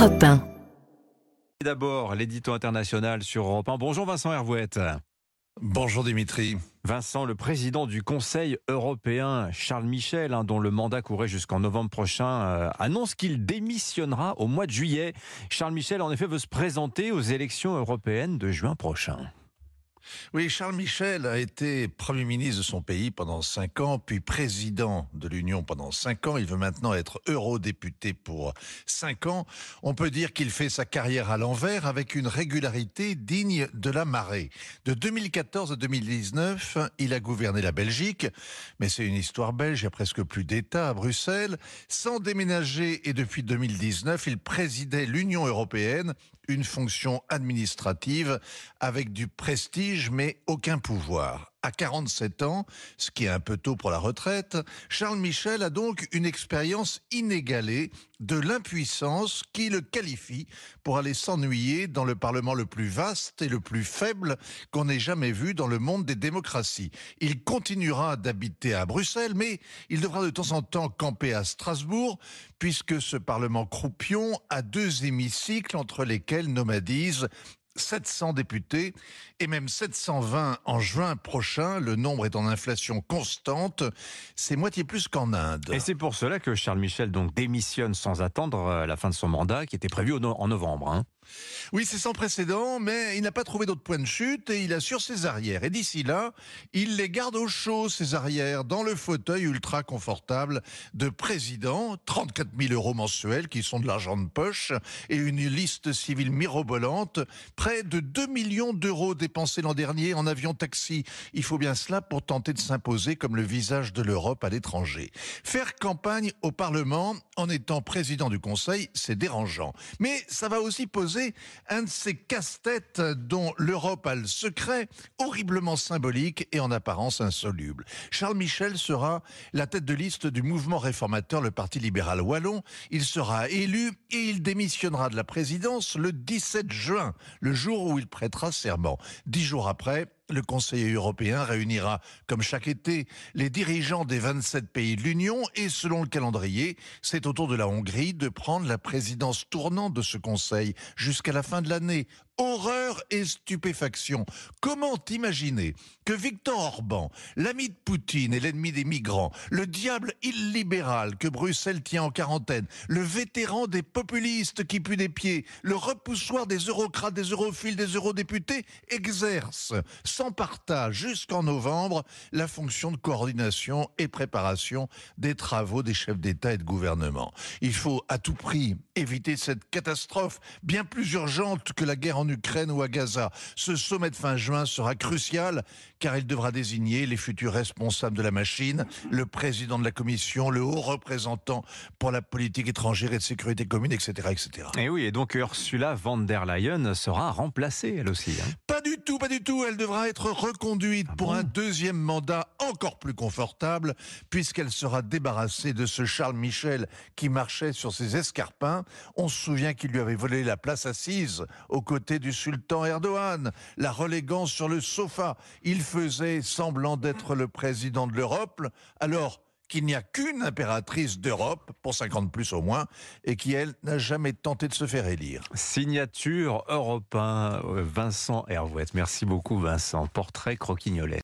Europe 1. D'abord, l'édito international sur Europe 1. Bonjour Vincent Hervouette. Bonjour Dimitri. Vincent, le président du Conseil européen, Charles Michel, hein, dont le mandat courait jusqu'en novembre prochain, euh, annonce qu'il démissionnera au mois de juillet. Charles Michel, en effet, veut se présenter aux élections européennes de juin prochain. Oui, Charles Michel a été Premier ministre de son pays pendant cinq ans, puis président de l'Union pendant cinq ans. Il veut maintenant être eurodéputé pour cinq ans. On peut dire qu'il fait sa carrière à l'envers avec une régularité digne de la marée. De 2014 à 2019, il a gouverné la Belgique, mais c'est une histoire belge, il y a presque plus d'État à Bruxelles. Sans déménager et depuis 2019, il présidait l'Union européenne une fonction administrative avec du prestige mais aucun pouvoir à 47 ans, ce qui est un peu tôt pour la retraite, Charles Michel a donc une expérience inégalée de l'impuissance qui le qualifie pour aller s'ennuyer dans le Parlement le plus vaste et le plus faible qu'on ait jamais vu dans le monde des démocraties. Il continuera d'habiter à Bruxelles, mais il devra de temps en temps camper à Strasbourg, puisque ce Parlement croupion a deux hémicycles entre lesquels nomadisent 700 députés et même 720 en juin prochain. Le nombre est en inflation constante. C'est moitié plus qu'en Inde. Et c'est pour cela que Charles Michel donc démissionne sans attendre euh, la fin de son mandat qui était prévu en novembre. Hein. Oui, c'est sans précédent, mais il n'a pas trouvé d'autre point de chute et il assure ses arrières. Et d'ici là, il les garde au chaud, ses arrières, dans le fauteuil ultra confortable de président, 34 000 euros mensuels qui sont de l'argent de poche et une liste civile mirobolante, près de 2 millions d'euros dépensés l'an dernier en avion taxi. Il faut bien cela pour tenter de s'imposer comme le visage de l'Europe à l'étranger. Faire campagne au Parlement en étant président du Conseil, c'est dérangeant. Mais ça va aussi poser un de ces casse-têtes dont l'Europe a le secret, horriblement symbolique et en apparence insoluble. Charles Michel sera la tête de liste du mouvement réformateur, le Parti libéral wallon. Il sera élu et il démissionnera de la présidence le 17 juin, le jour où il prêtera serment. Dix jours après, le Conseil européen réunira, comme chaque été, les dirigeants des 27 pays de l'Union et selon le calendrier, c'est au tour de la Hongrie de prendre la présidence tournante de ce Conseil jusqu'à la fin de l'année. Horreur et stupéfaction. Comment imaginer que Victor Orban, l'ami de Poutine et l'ennemi des migrants, le diable illibéral que Bruxelles tient en quarantaine, le vétéran des populistes qui pue des pieds, le repoussoir des eurocrates, des europhiles, des eurodéputés, exerce sans partage jusqu'en novembre la fonction de coordination et préparation des travaux des chefs d'État et de gouvernement. Il faut à tout prix éviter cette catastrophe bien plus urgente que la guerre en Ukraine ou à Gaza. Ce sommet de fin juin sera crucial car il devra désigner les futurs responsables de la machine, le président de la Commission, le haut représentant pour la politique étrangère et de sécurité commune, etc. etc. Et oui, et donc Ursula von der Leyen sera remplacée elle aussi. Hein. Pas du tout, pas du tout. Elle devra être reconduite ah pour un deuxième mandat encore plus confortable, puisqu'elle sera débarrassée de ce Charles Michel qui marchait sur ses escarpins. On se souvient qu'il lui avait volé la place assise aux côtés du sultan Erdogan, la reléguant sur le sofa. Il faisait semblant d'être le président de l'Europe. Alors, qu'il n'y a qu'une impératrice d'Europe, pour 50 plus au moins, et qui, elle, n'a jamais tenté de se faire élire. Signature européen, Vincent Hervouette. Merci beaucoup, Vincent. Portrait croquignolet.